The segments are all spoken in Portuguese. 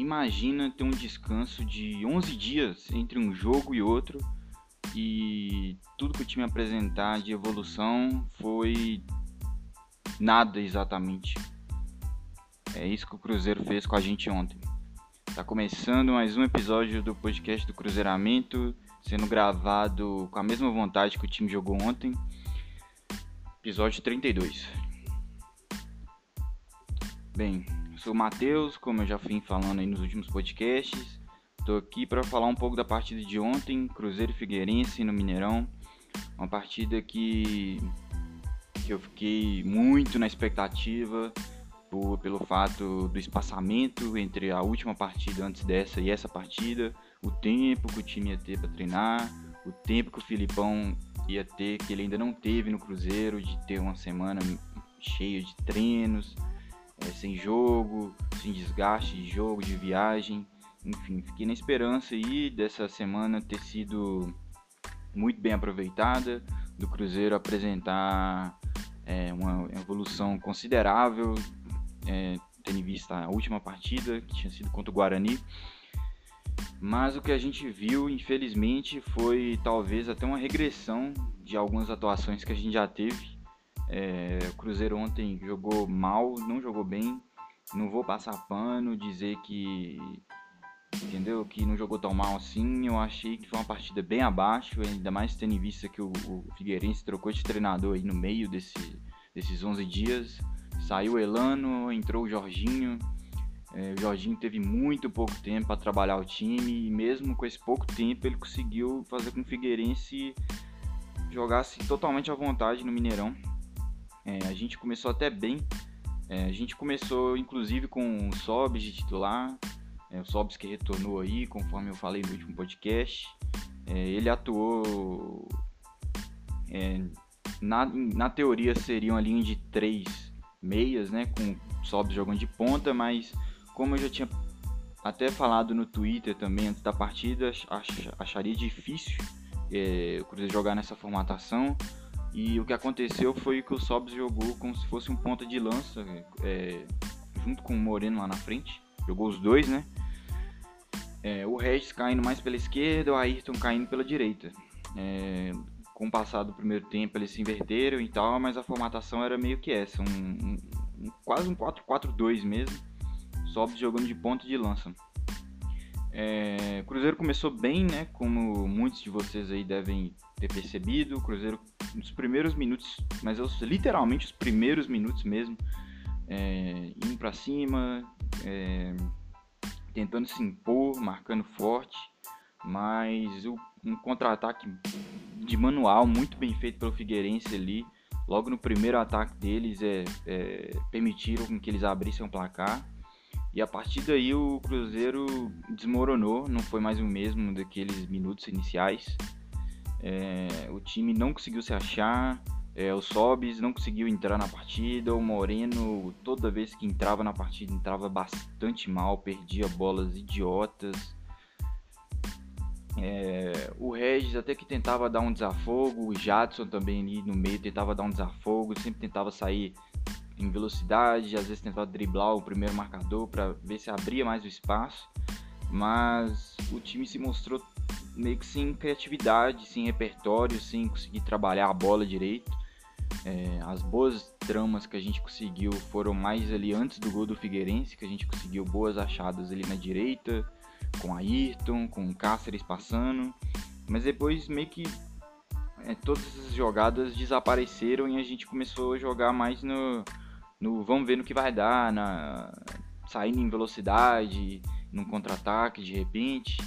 imagina ter um descanso de 11 dias entre um jogo e outro e tudo que o time apresentar de evolução foi nada exatamente. É isso que o Cruzeiro fez com a gente ontem. Tá começando mais um episódio do podcast do Cruzeiramento, sendo gravado com a mesma vontade que o time jogou ontem. Episódio 32. Bem, sou o Matheus, como eu já fui falando aí nos últimos podcasts. Estou aqui para falar um pouco da partida de ontem, Cruzeiro Figueirense no Mineirão. Uma partida que, que eu fiquei muito na expectativa por, pelo fato do espaçamento entre a última partida antes dessa e essa partida, o tempo que o time ia ter para treinar, o tempo que o Filipão ia ter, que ele ainda não teve no Cruzeiro, de ter uma semana cheia de treinos, é, sem jogo, sem desgaste de jogo, de viagem. Enfim, fiquei na esperança aí dessa semana ter sido muito bem aproveitada, do Cruzeiro apresentar é, uma evolução considerável, é, tendo em vista a última partida, que tinha sido contra o Guarani. Mas o que a gente viu, infelizmente, foi talvez até uma regressão de algumas atuações que a gente já teve. É, o Cruzeiro ontem jogou mal, não jogou bem. Não vou passar pano, dizer que entendeu? Que não jogou tão mal assim. Eu achei que foi uma partida bem abaixo, ainda mais tendo em vista que o, o Figueirense trocou de treinador aí no meio desse, desses 11 dias. Saiu Elano, entrou o Jorginho. É, o Jorginho teve muito pouco tempo para trabalhar o time e mesmo com esse pouco tempo ele conseguiu fazer com que o Figueirense jogasse totalmente à vontade no Mineirão. É, a gente começou até bem. É, a gente começou inclusive com o Sobs de titular, é, o Sobs que retornou aí, conforme eu falei no último podcast. É, ele atuou. É, na, na teoria seria uma linha de três meias, né? Com Sobs jogando de ponta, mas como eu já tinha até falado no Twitter também antes da partida, ach, acharia difícil é, o Cruzeiro jogar nessa formatação. E o que aconteceu foi que o Sobs jogou como se fosse um ponta de lança, é, junto com o Moreno lá na frente. Jogou os dois, né? É, o Regis caindo mais pela esquerda, o Ayrton caindo pela direita. É, com o passar do primeiro tempo eles se inverteram e tal, mas a formatação era meio que essa, um, um, um quase um 4-4-2 mesmo, só jogando de ponta de lança. É, o Cruzeiro começou bem, né? Como muitos de vocês aí devem ter percebido. O Cruzeiro nos primeiros minutos, mas literalmente os primeiros minutos mesmo, é, indo para cima, é, tentando se impor, marcando forte, mas o, um contra-ataque de manual muito bem feito pelo Figueirense ali. Logo no primeiro ataque deles é, é, permitiram que eles abrissem o placar. E a partir daí o Cruzeiro desmoronou, não foi mais o mesmo daqueles minutos iniciais. É, o time não conseguiu se achar, é, o Sobis não conseguiu entrar na partida, o Moreno, toda vez que entrava na partida, entrava bastante mal, perdia bolas idiotas. É, o Regis até que tentava dar um desafogo, o Jadson também ali no meio tentava dar um desafogo, sempre tentava sair em velocidade, às vezes tentava driblar o primeiro marcador para ver se abria mais o espaço, mas o time se mostrou meio que sem criatividade, sem repertório, sem conseguir trabalhar a bola direito. É, as boas tramas que a gente conseguiu foram mais ali antes do gol do Figueirense, que a gente conseguiu boas achadas ali na direita, com Ayrton, com Cáceres passando, mas depois meio que é, todas essas jogadas desapareceram e a gente começou a jogar mais no, no vamos ver no que vai dar, na, saindo em velocidade, num contra-ataque de repente.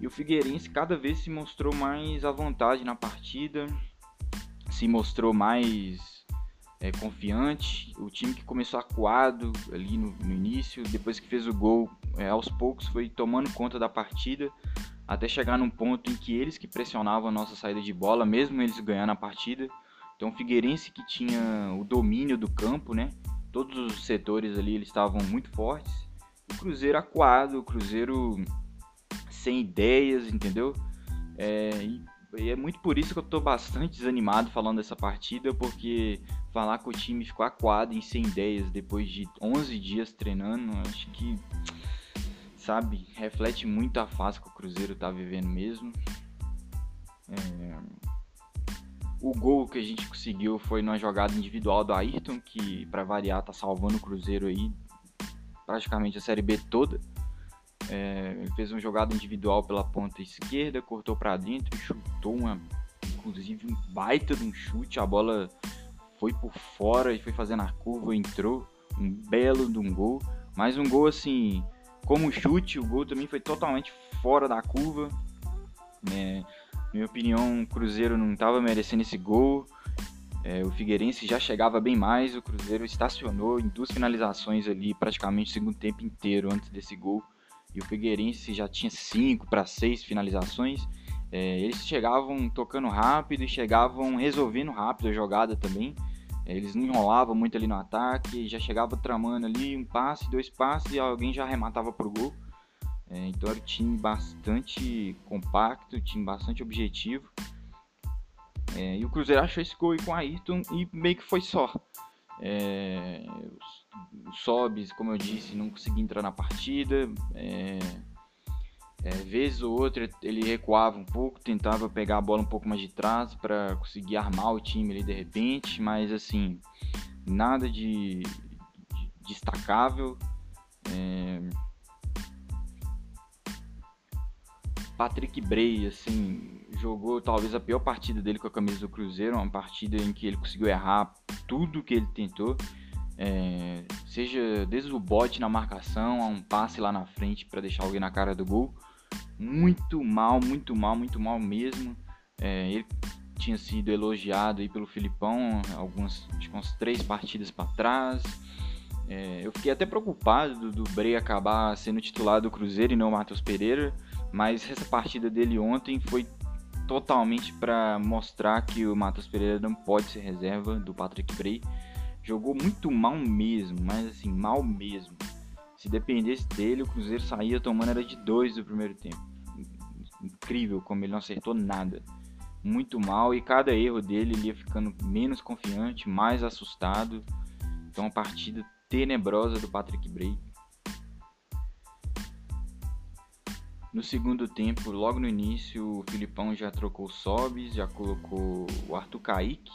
E o Figueirense cada vez se mostrou mais à vontade na partida, se mostrou mais é, confiante. O time que começou acuado ali no, no início, depois que fez o gol, é, aos poucos foi tomando conta da partida, até chegar num ponto em que eles que pressionavam a nossa saída de bola, mesmo eles ganhando a partida. Então o Figueirense que tinha o domínio do campo, né? Todos os setores ali eles estavam muito fortes. O Cruzeiro acuado, o Cruzeiro sem ideias, entendeu? É, e, e, é muito por isso que eu tô bastante desanimado falando dessa partida, porque falar que o time ficou acuado e sem ideias depois de 11 dias treinando, acho que sabe, reflete muito a fase que o Cruzeiro tá vivendo mesmo. É... O gol que a gente conseguiu foi numa jogada individual do Ayrton, que para variar tá salvando o Cruzeiro aí praticamente a Série B toda. É, ele fez uma jogada individual pela ponta esquerda, cortou para dentro chutou uma, inclusive um baita de um chute. A bola foi por fora e foi fazendo a curva, entrou um belo de um gol. Mais um gol assim, como chute, o gol também foi totalmente fora da curva. É, minha opinião, o Cruzeiro não estava merecendo esse gol. É, o Figueirense já chegava bem mais, o Cruzeiro estacionou em duas finalizações ali, praticamente o segundo tempo inteiro antes desse gol. E o Figueirense já tinha cinco para seis finalizações. É, eles chegavam tocando rápido e chegavam resolvendo rápido a jogada também. É, eles não enrolavam muito ali no ataque, já chegava tramando ali um passe, dois passes e alguém já arrematava pro gol. É, então era um time bastante compacto, time bastante objetivo. É, e o Cruzeiro achou esse gol com a Ayrton e meio que foi só. É, o Sobis, como eu disse, não conseguia entrar na partida. É, é, vez ou outra ele recuava um pouco, tentava pegar a bola um pouco mais de trás para conseguir armar o time ali de repente, mas assim, nada de, de destacável. É, Patrick Bray, assim, jogou talvez a pior partida dele com a camisa do Cruzeiro, uma partida em que ele conseguiu errar tudo que ele tentou, é, seja desde o bote na marcação a um passe lá na frente para deixar alguém na cara do gol. Muito mal, muito mal, muito mal mesmo. É, ele tinha sido elogiado aí pelo Filipão algumas, acho que umas três partidas para trás. É, eu fiquei até preocupado do, do Bray acabar sendo titular do Cruzeiro e não o Matheus Pereira mas essa partida dele ontem foi totalmente para mostrar que o Matheus Pereira não pode ser reserva do Patrick Bray. Jogou muito mal mesmo, mas assim, mal mesmo. Se dependesse dele, o Cruzeiro saía tomando era de dois do primeiro tempo. Incrível como ele não acertou nada. Muito mal e cada erro dele ele ia ficando menos confiante, mais assustado. Então, uma partida tenebrosa do Patrick Bray. No segundo tempo, logo no início, o Filipão já trocou o Sobis, já colocou o Arthur Kaique.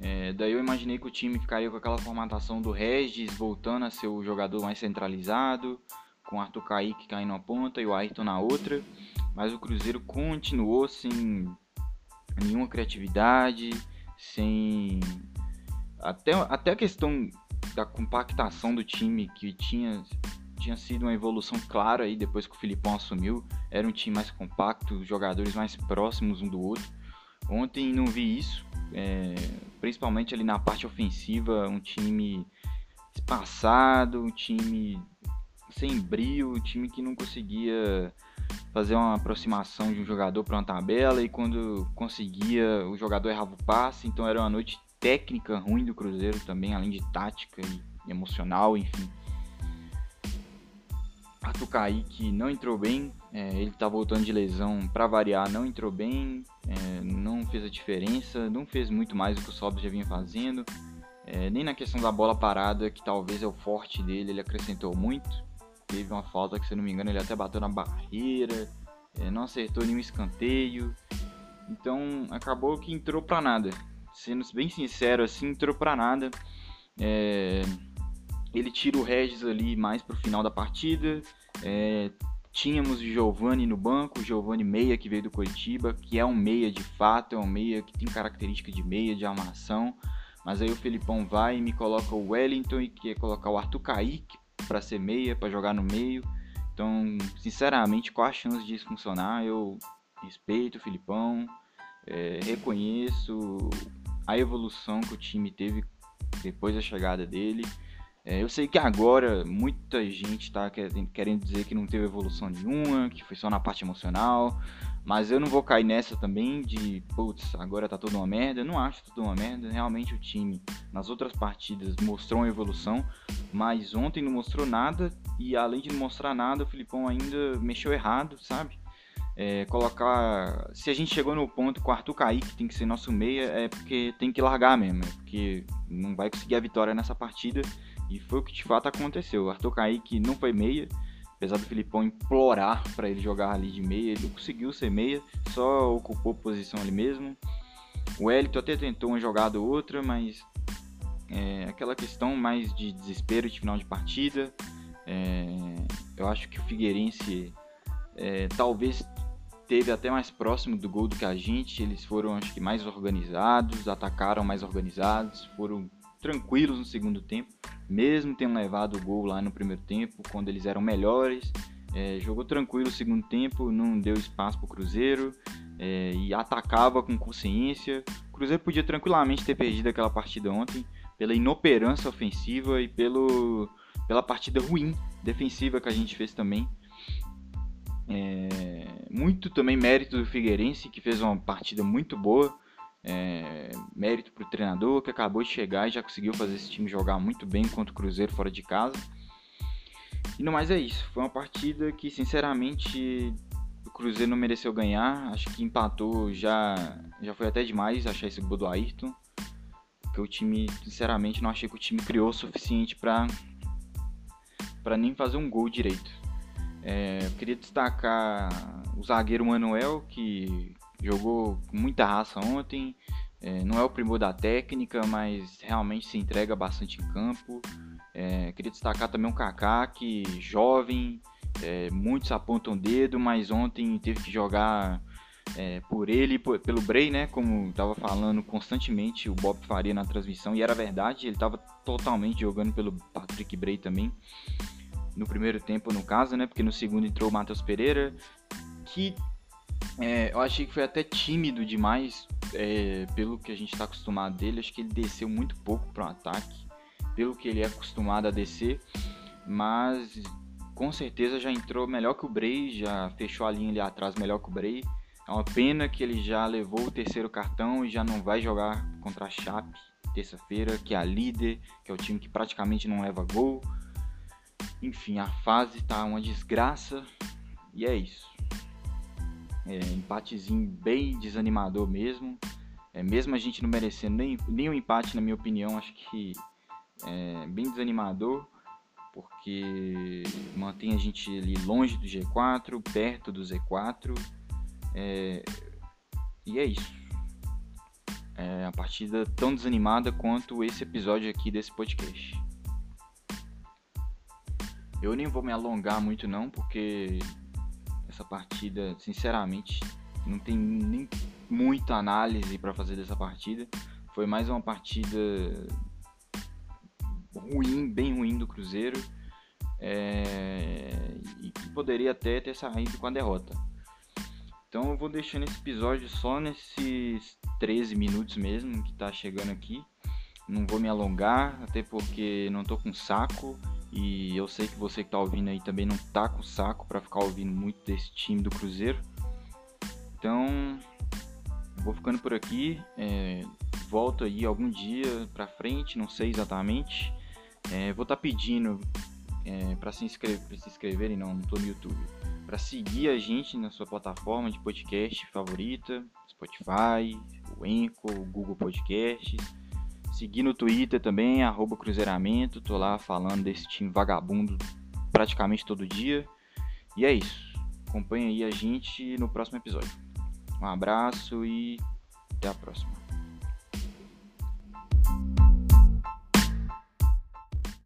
É, daí eu imaginei que o time ficaria com aquela formatação do Regis voltando a ser o jogador mais centralizado, com o Arthur Kaique caindo na ponta e o Ayrton na outra. Mas o Cruzeiro continuou sem nenhuma criatividade, sem. Até, até a questão da compactação do time que tinha tinha sido uma evolução clara aí depois que o Filipão assumiu. Era um time mais compacto, jogadores mais próximos um do outro. Ontem não vi isso, é, principalmente ali na parte ofensiva, um time espaçado, um time sem brilho, um time que não conseguia fazer uma aproximação de um jogador para uma tabela e quando conseguia o jogador errava o passe, então era uma noite técnica ruim do Cruzeiro também, além de tática e emocional, enfim. Arthur Kaique não entrou bem, é, ele tá voltando de lesão para variar, não entrou bem, é, não fez a diferença, não fez muito mais do que o Sobs já vinha fazendo, é, nem na questão da bola parada, que talvez é o forte dele, ele acrescentou muito. Teve uma falta que, se não me engano, ele até bateu na barreira, é, não acertou nenhum escanteio, então acabou que entrou para nada. Sendo bem sincero, assim, entrou para nada. É, ele tira o Regis ali mais pro final da partida. É, tínhamos o Giovani no banco, o Giovani meia que veio do Curitiba, que é um meia de fato, é um meia que tem característica de meia, de armação. Mas aí o Felipão vai e me coloca o Wellington e quer colocar o Arthur Kaique para ser meia, para jogar no meio. Então, sinceramente, qual a chance disso funcionar? Eu respeito o Filipão, é, reconheço a evolução que o time teve depois da chegada dele. É, eu sei que agora muita gente está querendo dizer que não teve evolução nenhuma, que foi só na parte emocional, mas eu não vou cair nessa também de, putz, agora tá tudo uma merda. Eu não acho tudo uma merda. Realmente o time nas outras partidas mostrou uma evolução, mas ontem não mostrou nada e além de não mostrar nada, o Filipão ainda mexeu errado, sabe? É, colocar. Se a gente chegou no ponto com o Arthur Kaique tem que ser nosso meia, é porque tem que largar mesmo, é porque não vai conseguir a vitória nessa partida. E foi o que de fato aconteceu. O Arthur Kaique não foi meia, apesar do Filipão implorar para ele jogar ali de meia, ele não conseguiu ser meia, só ocupou posição ali mesmo. O Elito até tentou uma jogada ou outra, mas é, aquela questão mais de desespero de final de partida. É, eu acho que o Figueirense é, talvez teve até mais próximo do gol do que a gente. Eles foram, acho que, mais organizados, atacaram mais organizados, foram tranquilos no segundo tempo, mesmo tendo levado o gol lá no primeiro tempo, quando eles eram melhores. É, jogou tranquilo o segundo tempo, não deu espaço para o Cruzeiro é, e atacava com consciência. O Cruzeiro podia tranquilamente ter perdido aquela partida ontem pela inoperância ofensiva e pelo, pela partida ruim defensiva que a gente fez também. É, muito também mérito do Figueirense, que fez uma partida muito boa. É, mérito para o treinador, que acabou de chegar e já conseguiu fazer esse time jogar muito bem contra o Cruzeiro fora de casa. E no mais é isso. Foi uma partida que, sinceramente, o Cruzeiro não mereceu ganhar. Acho que empatou já, já foi até demais achar esse gol do Ayrton. Porque o time, sinceramente, não achei que o time criou o suficiente para para nem fazer um gol direito. É, eu queria destacar o zagueiro Manuel, que jogou com muita raça ontem. É, não é o primor da técnica, mas realmente se entrega bastante em campo. É, queria destacar também o Kaká, que jovem, é, muitos apontam o dedo, mas ontem teve que jogar é, por ele, por, pelo Bray, né? Como estava falando constantemente o Bob Faria na transmissão, e era verdade, ele estava totalmente jogando pelo Patrick Bray também. No primeiro tempo, no caso, né? Porque no segundo entrou o Matheus Pereira, que é, eu achei que foi até tímido demais, é, pelo que a gente está acostumado dele. Acho que ele desceu muito pouco para o ataque, pelo que ele é acostumado a descer, mas com certeza já entrou melhor que o Bray, já fechou a linha ali atrás melhor que o Bray. É uma pena que ele já levou o terceiro cartão e já não vai jogar contra a Chape terça-feira, que é a líder, que é o time que praticamente não leva gol. Enfim, a fase tá uma desgraça e é isso. É, empatezinho bem desanimador mesmo. É, mesmo a gente não merecendo nem, nem um empate, na minha opinião, acho que é bem desanimador, porque mantém a gente ali longe do G4, perto do Z4. É, e é isso. É a partida tão desanimada quanto esse episódio aqui desse podcast. Eu nem vou me alongar muito não, porque essa partida, sinceramente, não tem nem muita análise para fazer dessa partida. Foi mais uma partida ruim, bem ruim do Cruzeiro. É... e que poderia até ter saído com a derrota. Então eu vou deixando esse episódio só nesses 13 minutos mesmo que tá chegando aqui. Não vou me alongar, até porque não tô com saco. E eu sei que você que tá ouvindo aí também não tá com saco para ficar ouvindo muito desse time do Cruzeiro. Então, vou ficando por aqui. É, volto aí algum dia pra frente, não sei exatamente. É, vou estar tá pedindo é, para se, inscrever, se inscreverem, não, não tô no YouTube para seguir a gente na sua plataforma de podcast favorita, Spotify, o Enco, o Google Podcasts. Seguir no Twitter também, arroba Cruzeiramento. Tô lá falando desse time vagabundo praticamente todo dia. E é isso. Acompanhe aí a gente no próximo episódio. Um abraço e até a próxima.